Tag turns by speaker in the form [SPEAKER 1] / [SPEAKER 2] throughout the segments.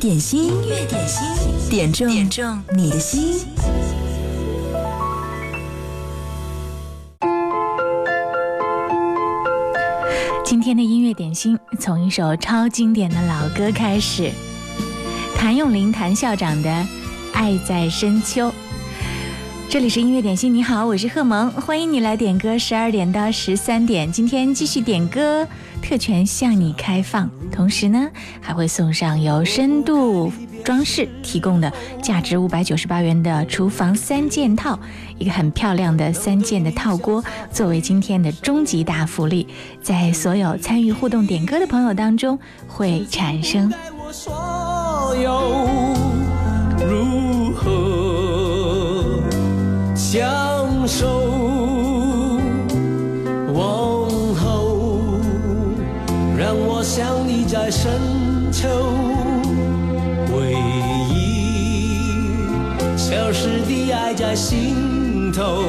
[SPEAKER 1] 点心，音乐点心，点中点中你的心。
[SPEAKER 2] 今天的音乐点心从一首超经典的老歌开始，谭咏麟谭校长的《爱在深秋》。这里是音乐点心，你好，我是贺萌，欢迎你来点歌，十二点到十三点，今天继续点歌，特权向你开放，同时呢还会送上由深度装饰提供的价值五百九十八元的厨房三件套，一个很漂亮的三件的套锅，作为今天的终极大福利，在所有参与互动点歌的朋友当中会产生。
[SPEAKER 3] 相深秋，回忆消失的爱在心头，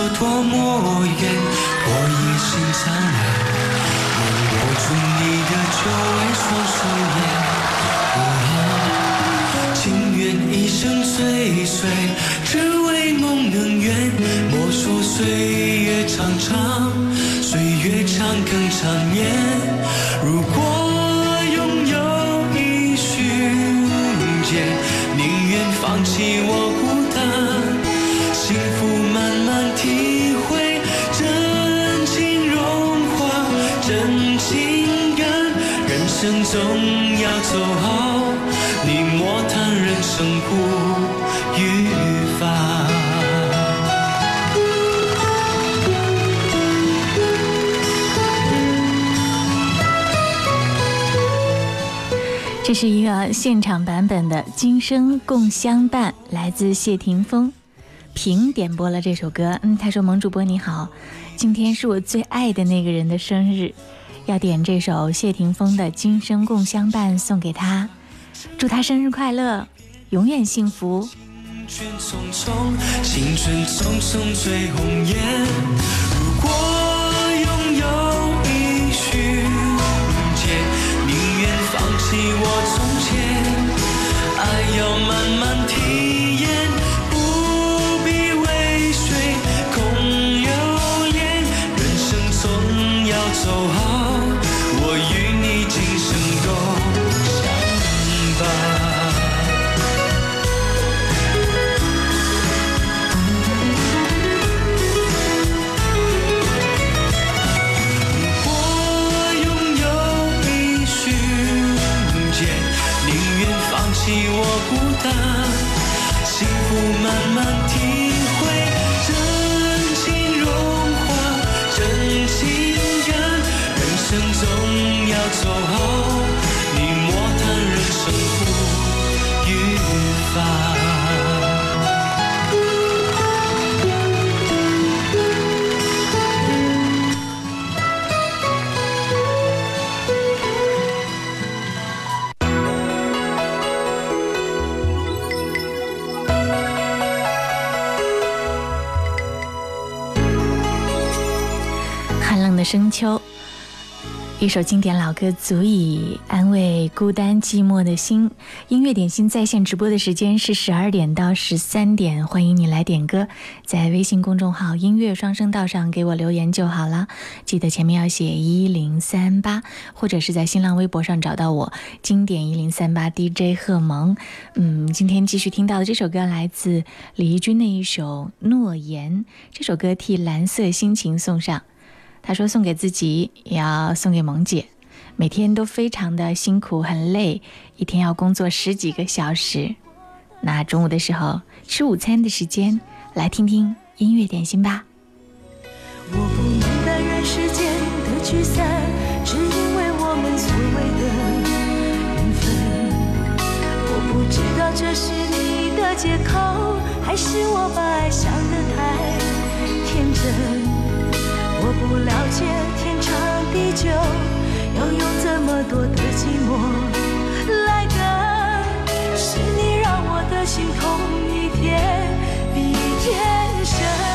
[SPEAKER 3] 有多么远，我一心相爱，能握住你的酒为双手烟，情愿一生追随，只为梦能圆。莫说岁月长长，岁月长更长年。如果生总要走好，你莫叹人生苦与烦。
[SPEAKER 2] 这是一个现场版本的《今生共相伴》，来自谢霆锋。平点播了这首歌，嗯，他说：“萌主播你好，今天是我最爱的那个人的生日，要点这首谢霆锋的《今生共相伴》送给他，祝他生日快乐，永远幸福。”
[SPEAKER 4] 青春匆匆，青春匆匆最红颜。如果拥有一瞬间，宁愿放弃我从前，爱要慢慢
[SPEAKER 2] 一首经典老歌足以安慰孤单寂寞的心。音乐点心在线直播的时间是十二点到十三点，欢迎你来点歌，在微信公众号“音乐双声道”上给我留言就好了。记得前面要写一零三八，或者是在新浪微博上找到我“经典一零三八 DJ 贺萌”。嗯，今天继续听到的这首歌来自李翊君的一首《诺言》，这首歌替蓝色心情送上。他说：“送给自己，也要送给萌姐。每天都非常的辛苦，很累，一天要工作十几个小时。那中午的时候吃午餐的时间，来听听音乐点心吧。”
[SPEAKER 5] 我不明白人世间的聚散，只因为我们所谓的缘分。我不知道这是你的借口，还是我把爱想得太天真。我不了解天长地久，要用这么多的寂寞来等，是你让我的心痛一天比一天深。天比天深。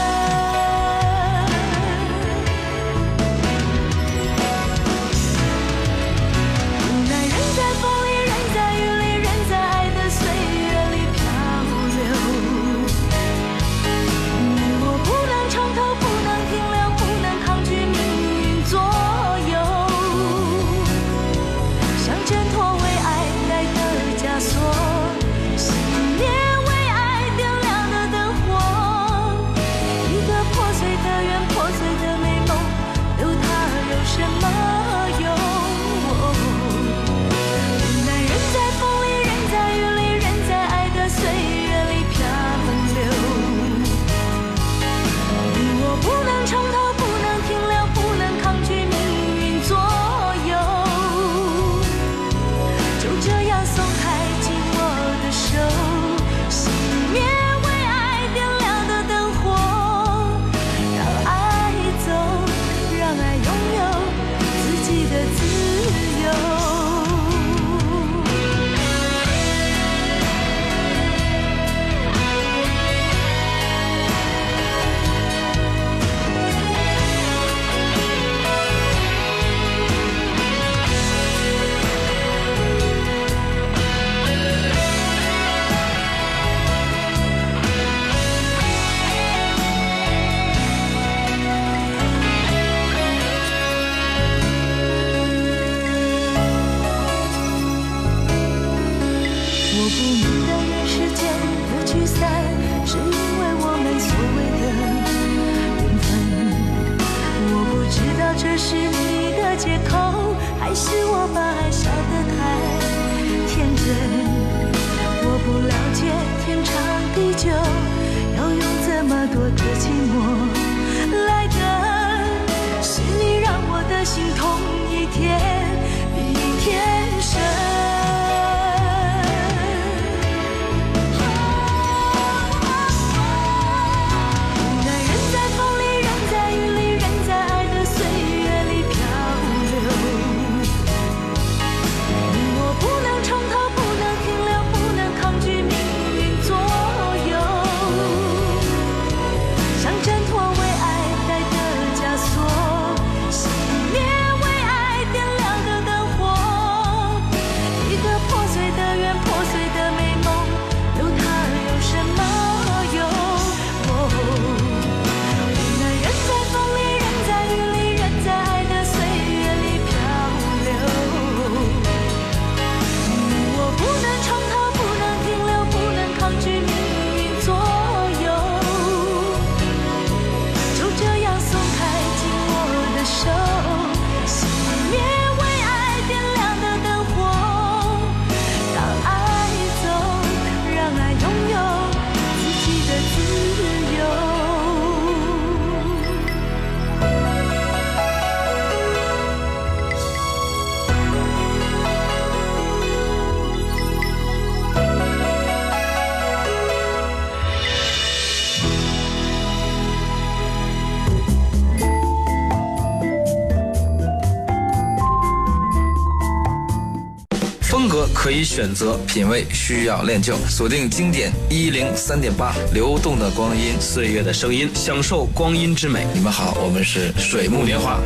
[SPEAKER 6] 可以选择品味，需要练就。锁定经典一零三点八，流动的光阴，
[SPEAKER 7] 岁月的声音，享受光阴之美。
[SPEAKER 6] 你们好，我们是水木年华。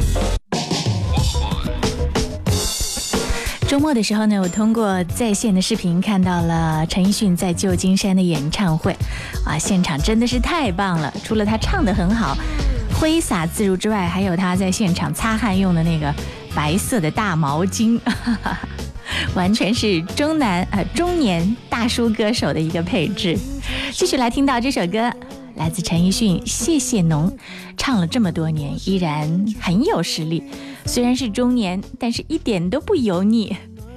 [SPEAKER 2] 周末的时候呢，我通过在线的视频看到了陈奕迅在旧金山的演唱会，啊，现场真的是太棒了！除了他唱的很好，挥洒自如之外，还有他在现场擦汗用的那个白色的大毛巾，完全是中男呃中年大叔歌手的一个配置。继续来听到这首歌，来自陈奕迅《谢谢侬》，唱了这么多年，依然很有实力。虽然是中年，但是一点都不油腻。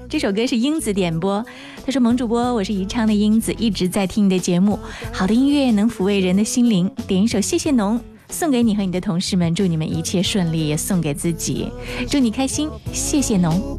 [SPEAKER 2] 这首歌是英子点播，他说：“萌主播，我是宜昌的英子，一直在听你的节目。好的音乐能抚慰人的心灵，点一首《谢谢侬》送给你和你的同事们，祝你们一切顺利，也送给自己，祝你开心。谢谢侬。”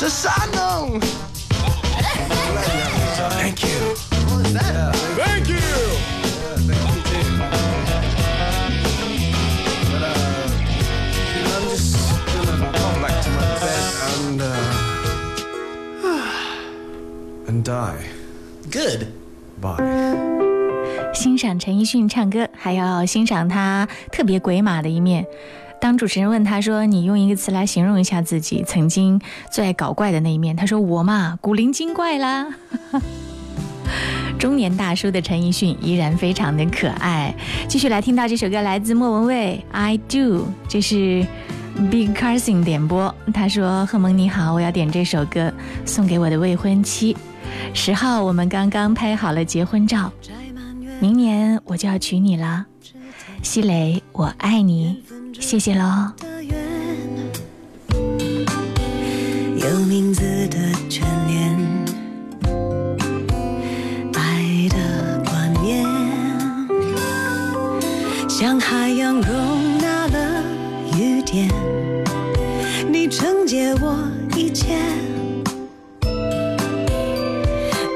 [SPEAKER 8] 是山农。Thank you. Thank you. Uh, and die.
[SPEAKER 7] Good.
[SPEAKER 8] Bye.
[SPEAKER 2] 欣赏陈奕迅唱歌，还要欣赏他特别鬼马的一面。当主持人问他说：“你用一个词来形容一下自己曾经最爱搞怪的那一面。”他说：“我嘛，古灵精怪啦。”中年大叔的陈奕迅依然非常的可爱。继续来听到这首歌，来自莫文蔚，《I Do》，这是 Big Carson 点播。他说：“贺蒙你好，我要点这首歌送给我的未婚妻。十号我们刚刚拍好了结婚照，明年我就要娶你了。”西蕾，我爱你，谢谢喽。
[SPEAKER 9] 有名字的眷恋，爱的冠冕，像海洋容纳了雨点，你承接我一切，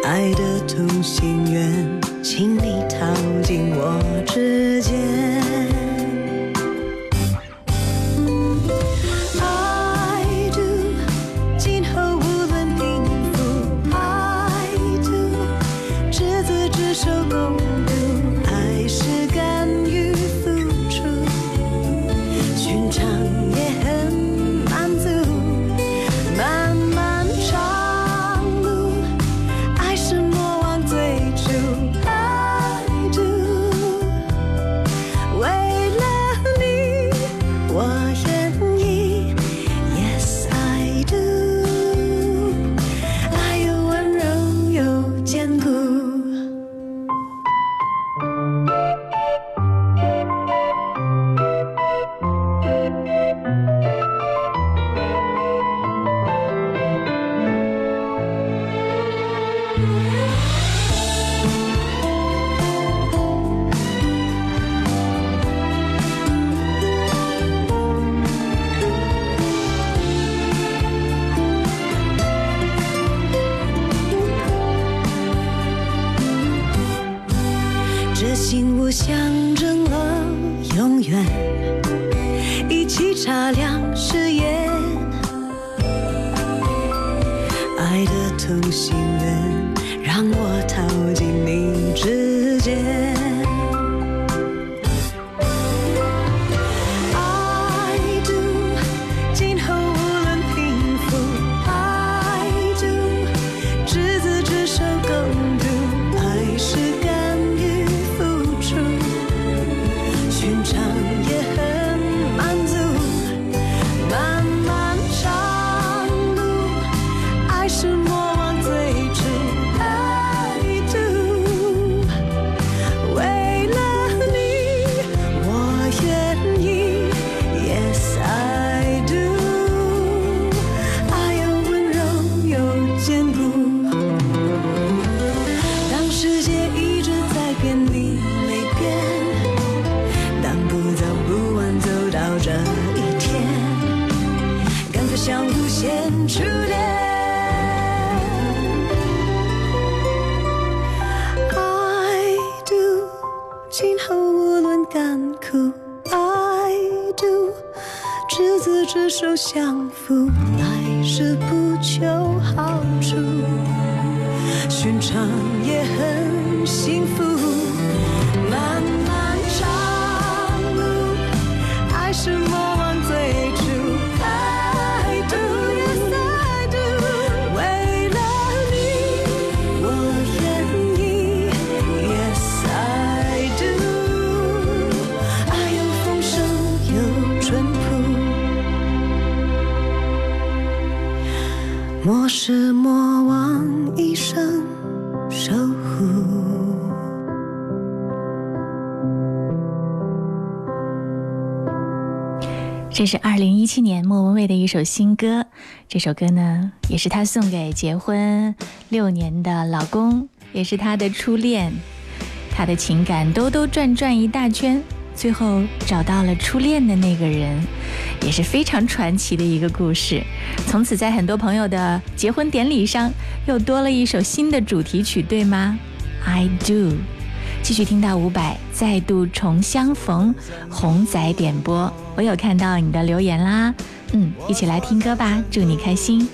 [SPEAKER 9] 爱的同心圆，请你套进我指尖。这是
[SPEAKER 2] 二零一七年莫文蔚的一首新歌，这首歌呢，也是她送给结婚六年的老公，也是她的初恋。她的情感兜兜转转一大圈，最后找到了初恋的那个人，也是非常传奇的一个故事。从此，在很多朋友的结婚典礼上，又多了一首新的主题曲，对吗？I do。继续听到伍佰再度重相逢，红仔点播，我有看到你的留言啦，嗯，一起来听歌吧，祝你开心。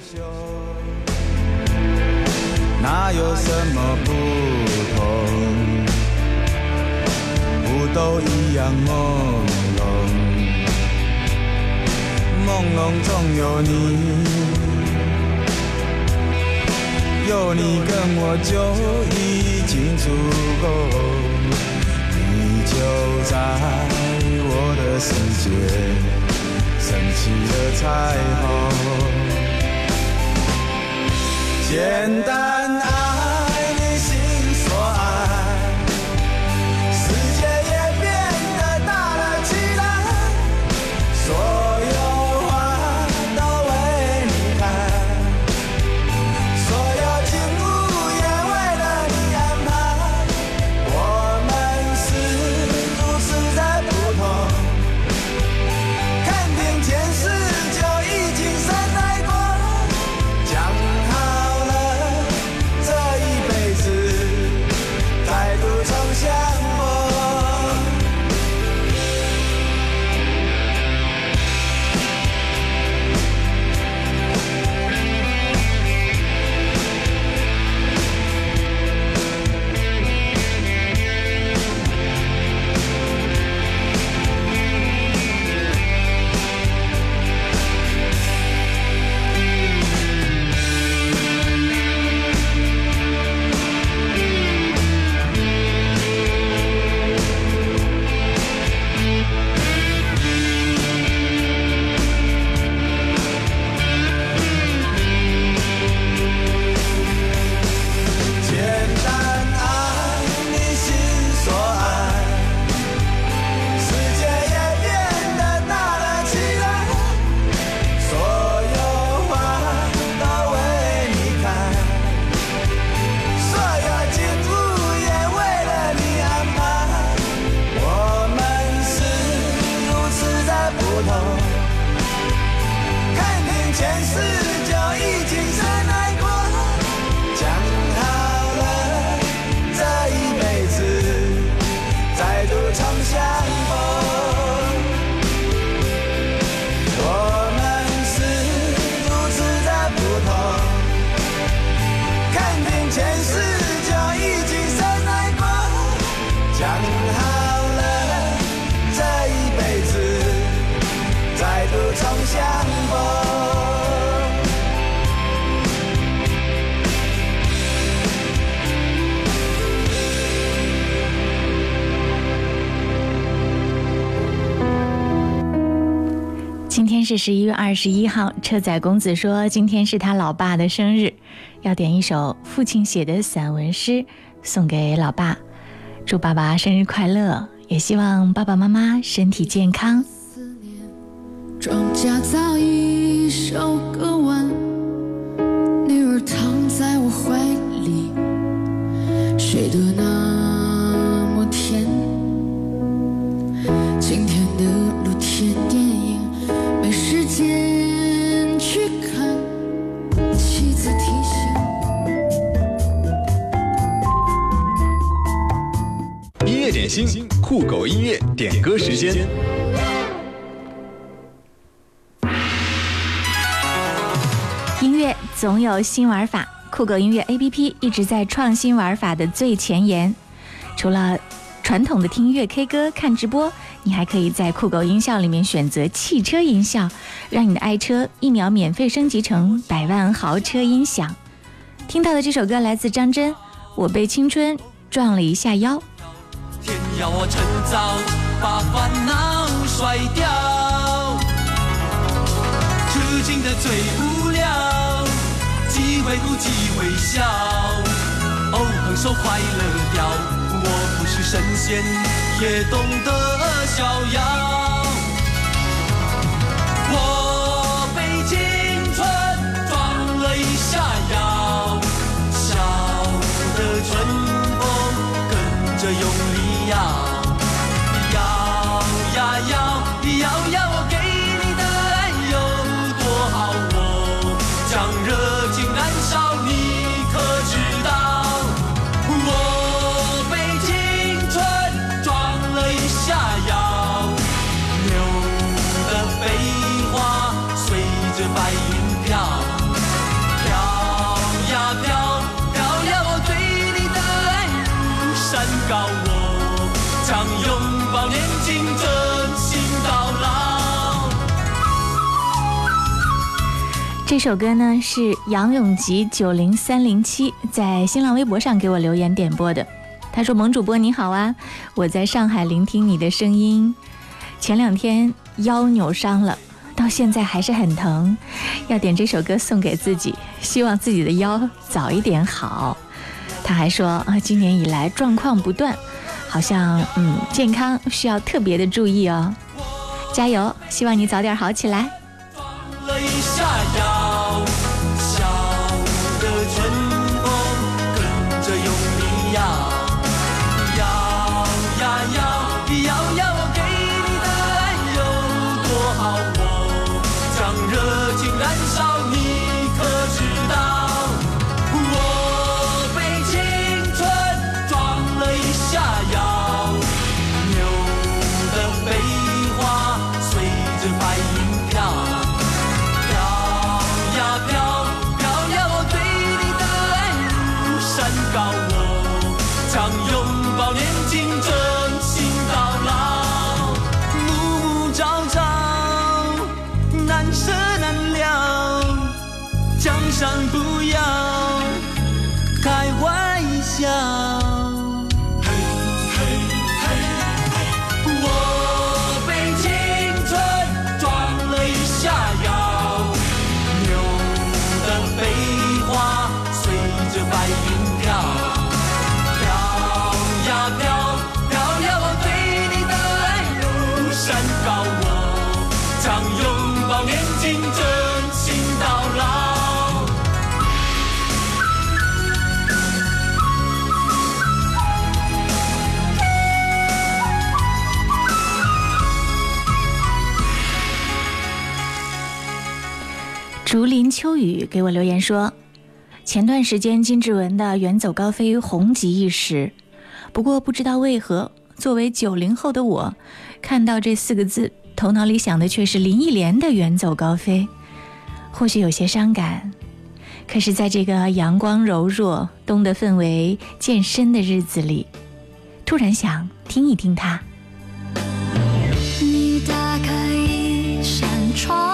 [SPEAKER 10] 哪有什么不同？不都一样朦胧？朦胧中有你，有你跟我就已经足够。你就在我的世界，升起了彩虹。简单爱
[SPEAKER 2] 是十一月二十一号，车载公子说今天是他老爸的生日，要点一首父亲写的散文诗送给老爸，祝爸爸生日快乐，也希望爸爸妈妈身体健康。
[SPEAKER 11] 庄稼早已收割完，
[SPEAKER 12] 点歌时间。
[SPEAKER 2] 音乐总有新玩法，酷狗音乐 APP 一直在创新玩法的最前沿。除了传统的听音乐、K 歌、看直播，你还可以在酷狗音效里面选择汽车音效，让你的爱车一秒免费升级成百万豪车音响。听到的这首歌来自张真，《我被青春撞了一下腰》。
[SPEAKER 4] 天要我趁早把烦恼甩掉，痴情的最无聊，机会哭机会笑，哦，横手快乐掉，我不是神仙，也懂得逍遥。
[SPEAKER 2] 这首歌呢是杨永吉九零三零七在新浪微博上给我留言点播的。他说：“萌主播你好啊，我在上海聆听你的声音，前两天腰扭伤了，到现在还是很疼，要点这首歌送给自己，希望自己的腰早一点好。”他还说：“啊，今年以来状况不断，好像嗯健康需要特别的注意哦，加油，希望你早点好起来。”
[SPEAKER 4] 伤不
[SPEAKER 2] 秋雨给我留言说，前段时间金志文的《远走高飞》红极一时，不过不知道为何，作为九零后的我，看到这四个字，头脑里想的却是林忆莲的《远走高飞》，或许有些伤感。可是，在这个阳光柔弱、冬的氛围渐深的日子里，突然想听一听它。
[SPEAKER 11] 你打开一扇窗，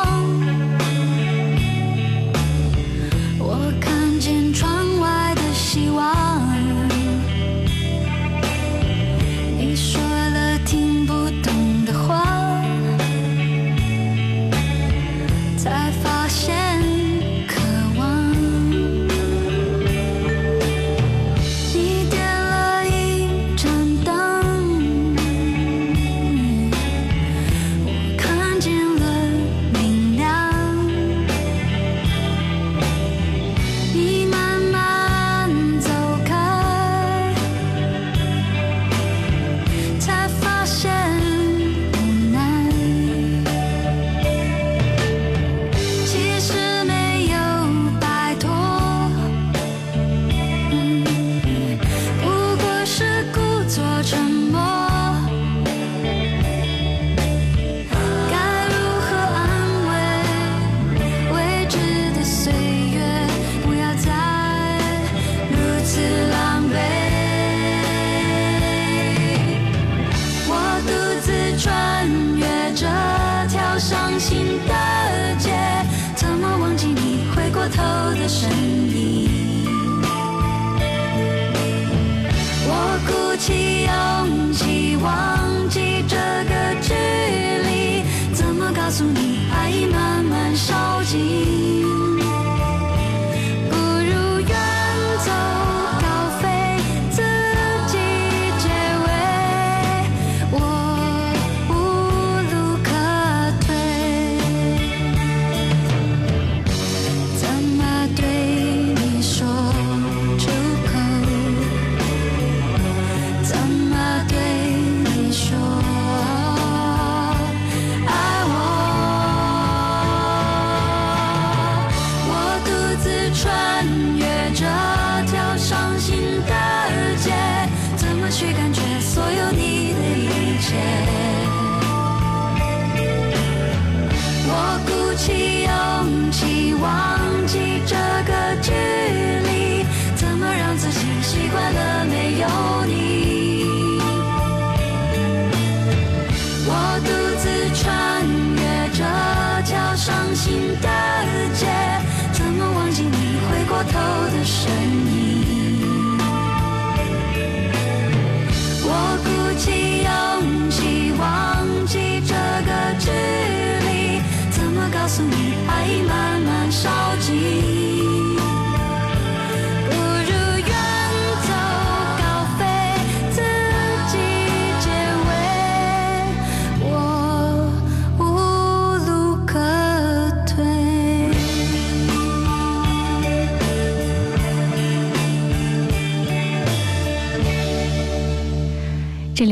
[SPEAKER 9] 诉你爱已慢慢烧尽。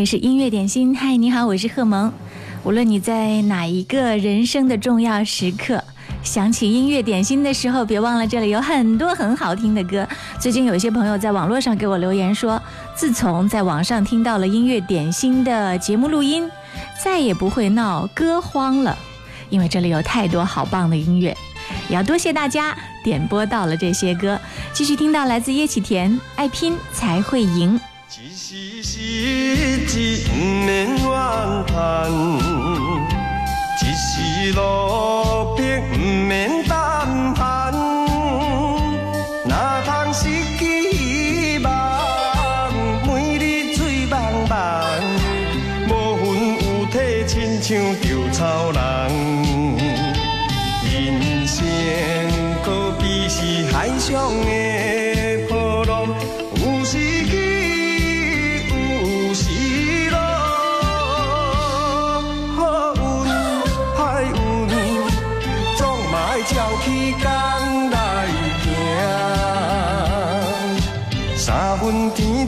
[SPEAKER 2] 是音乐点心，嗨，你好，我是贺萌。无论你在哪一个人生的重要时刻，想起音乐点心的时候，别忘了这里有很多很好听的歌。最近有些朋友在网络上给我留言说，自从在网上听到了音乐点心的节目录音，再也不会闹歌荒了，因为这里有太多好棒的音乐。也要多谢大家点播到了这些歌，继续听到来自叶启田，爱拼才会赢。
[SPEAKER 8] 一时失志，不免怨叹；一时落魄，不免胆寒。哪通失去希望？每日醉茫茫，无魂有体，亲像稻草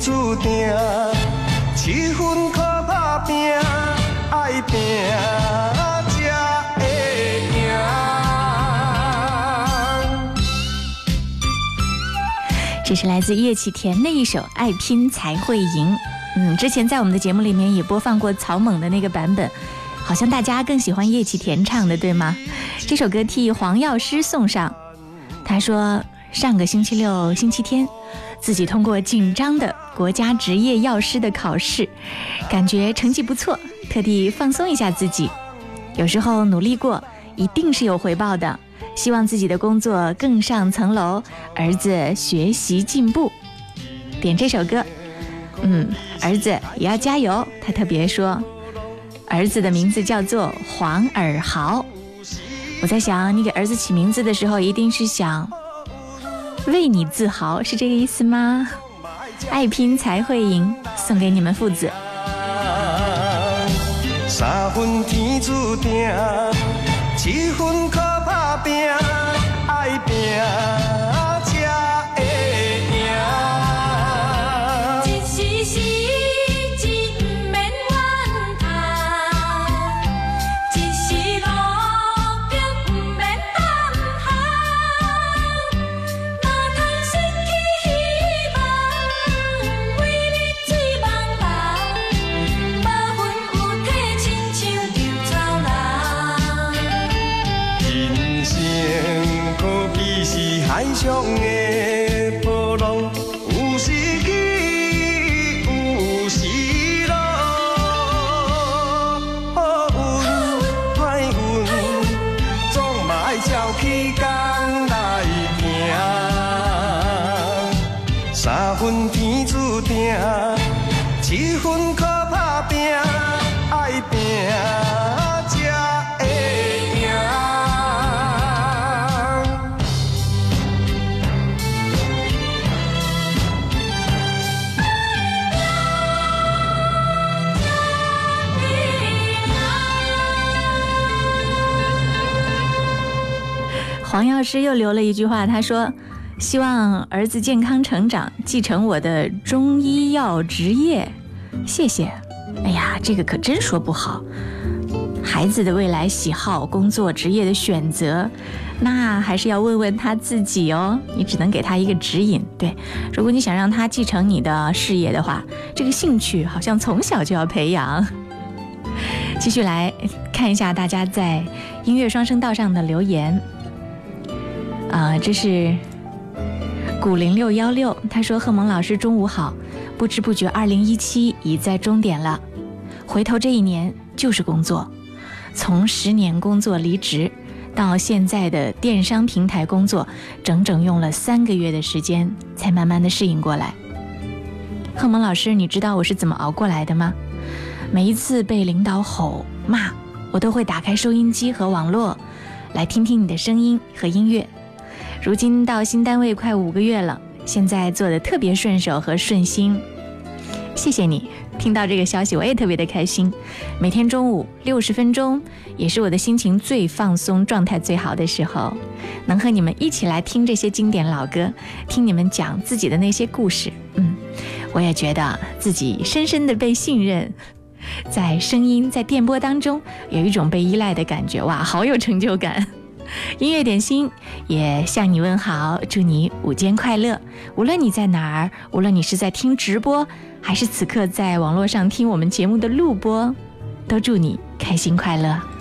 [SPEAKER 8] 注定，七分靠打拼，爱拼才会赢。
[SPEAKER 2] 这是来自叶启田的一首《爱拼才会赢》。嗯，之前在我们的节目里面也播放过草蜢的那个版本，好像大家更喜欢叶启田唱的，对吗？这首歌替黄药师送上。他说，上个星期六、星期天，自己通过紧张的国家职业药师的考试，感觉成绩不错，特地放松一下自己。有时候努力过，一定是有回报的。希望自己的工作更上层楼，儿子学习进步。点这首歌，嗯，儿子也要加油。他特别说，儿子的名字叫做黄尔豪。我在想，你给儿子起名字的时候，一定是想为你自豪，是这个意思吗？爱拼才会赢，送给你们父子。
[SPEAKER 8] 三分天注定，七分靠打拼，爱拼
[SPEAKER 2] 师又留了一句话，他说：“希望儿子健康成长，继承我的中医药职业。”谢谢。哎呀，这个可真说不好。孩子的未来喜好、工作、职业的选择，那还是要问问他自己哦。你只能给他一个指引。对，如果你想让他继承你的事业的话，这个兴趣好像从小就要培养。继续来看一下大家在音乐双声道上的留言。啊、这是古零六幺六，他说：“贺蒙老师中午好，不知不觉二零一七已在终点了，回头这一年就是工作，从十年工作离职，
[SPEAKER 3] 到现在的电商平台工作，整整用了三个月的时间才慢慢的适应过来。贺蒙老师，你知道我是怎么熬过来的吗？每一次被领导吼骂，我都会打开收音机和网络，来听听你的声音和音乐。如今到新单位快五个月了，现在做的特别顺手和顺心。谢谢你，听到这个消息我也特别的开心。每天中午六十分钟，也是我的心情最放松、状态最好的时候，能和你们一起来听这些经典老歌，听你们讲自己的那些故事，嗯。我也觉得自己深深的被信任，在声音在电波当中有一种被依赖的感觉，哇，好有成就感！音乐点心也向你问好，祝你午间快乐。无论你在哪儿，无论你是在听直播，还是此刻在网络上听我们节目的录播，都祝你开心快乐。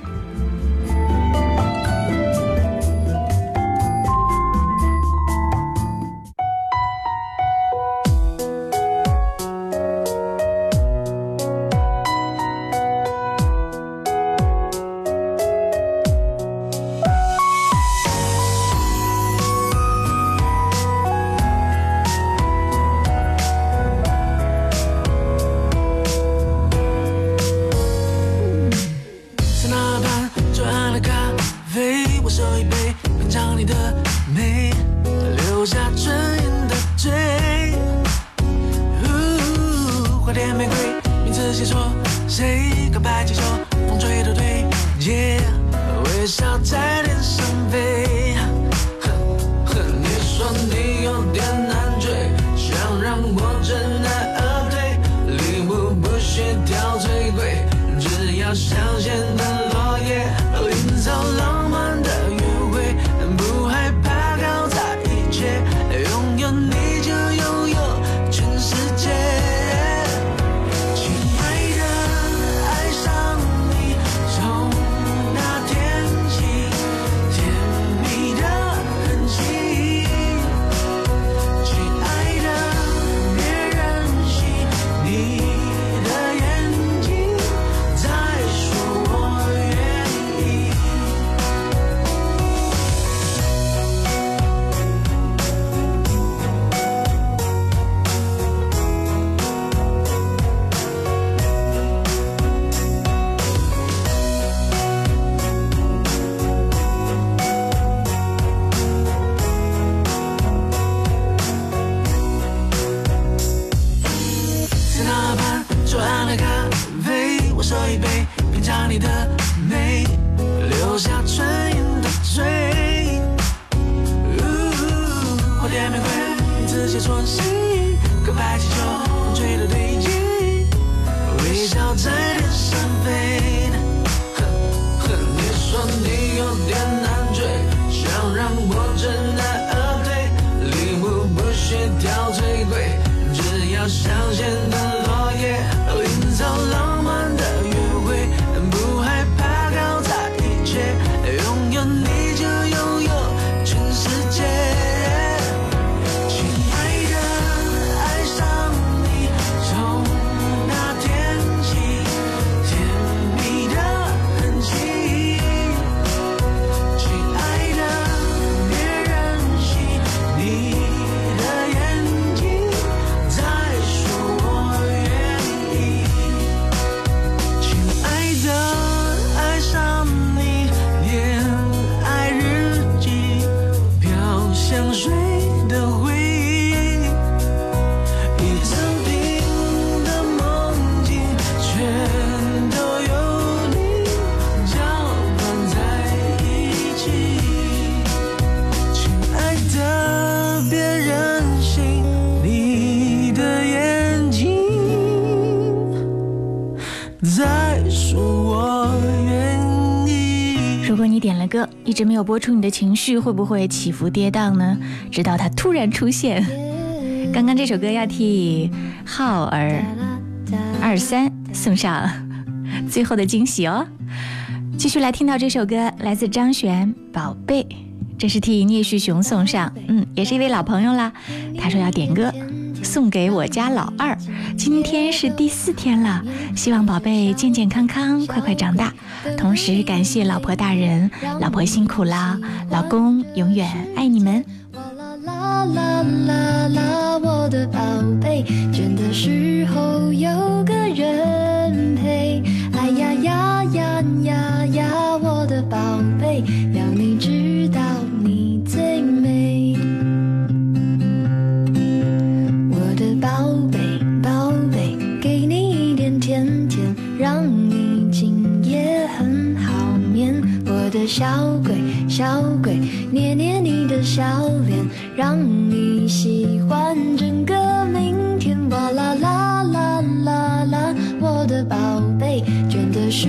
[SPEAKER 3] 一直没有播出，你的情绪会不会起伏跌宕呢？直到它突然出现。刚刚这首歌要替浩儿二三送上最后的惊喜哦。继续来听到这首歌，来自张悬《宝贝》，这是替聂旭雄送上，嗯，也是一位老朋友啦。他说要点歌。
[SPEAKER 2] 送给我家老二，今天是第四天了，希望宝贝健健康康，快快长大。同时感谢老婆大人，老婆辛苦啦，老公永远爱你们。
[SPEAKER 11] 啦啦啦啦，我的宝贝，倦的时候有个人陪。哎呀呀呀呀呀，我的宝贝，要你知道小鬼小鬼，捏捏你的小脸，让你喜欢整个明天。哇啦啦啦啦啦，我的宝贝，倦的时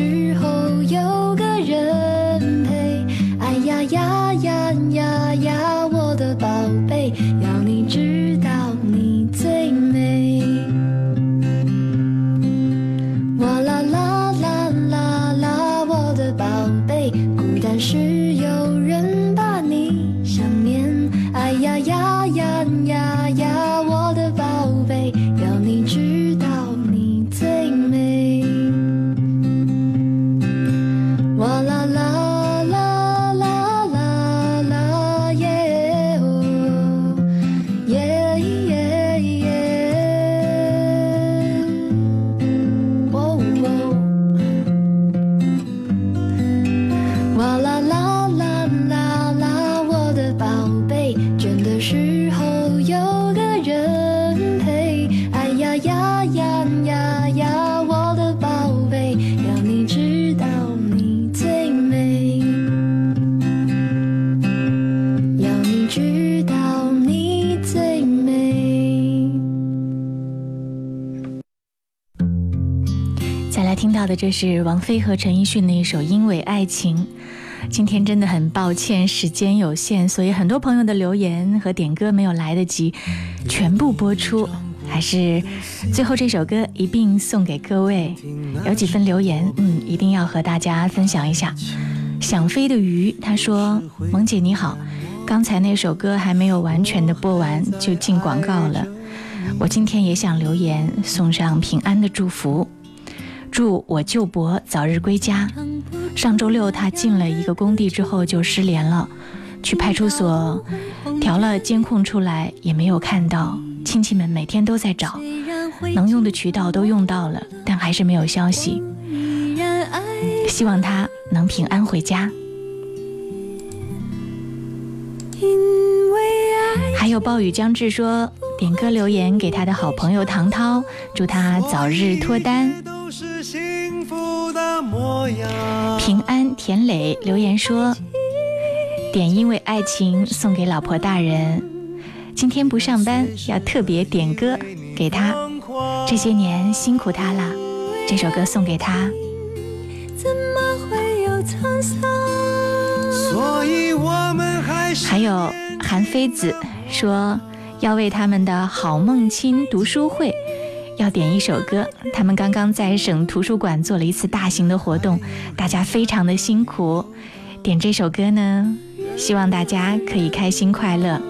[SPEAKER 2] 再来听到的，这是王菲和陈奕迅的一首《因为爱情》。今天真的很抱歉，时间有限，所以很多朋友的留言和点歌没有来得及全部播出，还是最后这首歌一并送给各位。有几份留言，嗯，一定要和大家分享一下。想飞的鱼他说：“萌姐你好，刚才那首歌还没有完全的播完就进广告了。我今天也想留言，送上平安的祝福。”祝我舅伯早日归家。上周六他进了一个工地之后就失联了，去派出所调了监控出来也没有看到，亲戚们每天都在找，能用的渠道都用到了，但还是没有消息。希望他能平安回家。还有暴雨将至说点歌留言给他的好朋友唐涛，祝他早日脱单。平安田磊留言说：“点因为爱情送给老婆大人，今天不上班，要特别点歌给他，这些年辛苦他了，这首歌送给他。”
[SPEAKER 11] 怎么会有沧桑？
[SPEAKER 8] 所以我们还是
[SPEAKER 2] 还有韩非子说要为他们的好梦亲读书会。要点一首歌，他们刚刚在省图书馆做了一次大型的活动，大家非常的辛苦。点这首歌呢，希望大家可以开心快乐。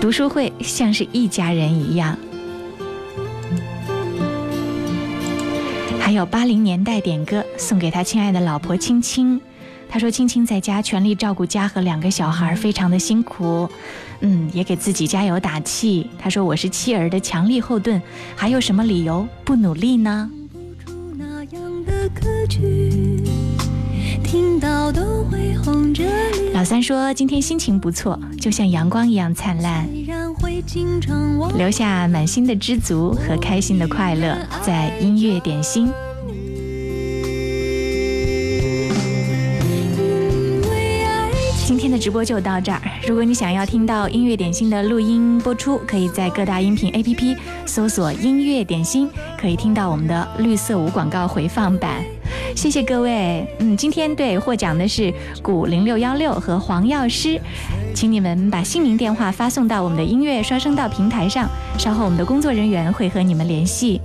[SPEAKER 2] 读书会像是一家人一样。还有八零年代点歌，送给他亲爱的老婆青青。他说：“青青在家全力照顾家和两个小孩，非常的辛苦。嗯，也给自己加油打气。他说：‘我是妻儿的强力后盾，还有什么理由不努力呢？’
[SPEAKER 11] 那样的歌曲，听到都会红着脸。
[SPEAKER 2] 老三说今天心情不错，就像阳光一样灿烂，留下满心的知足和开心的快乐，在音乐点心。”直播就到这儿。如果你想要听到音乐点心的录音播出，可以在各大音频 APP 搜索“音乐点心”，可以听到我们的绿色无广告回放版。谢谢各位。嗯，今天对获奖的是古零六幺六和黄药师，请你们把姓名、电话发送到我们的音乐刷声道平台上，稍后我们的工作人员会和你们联系。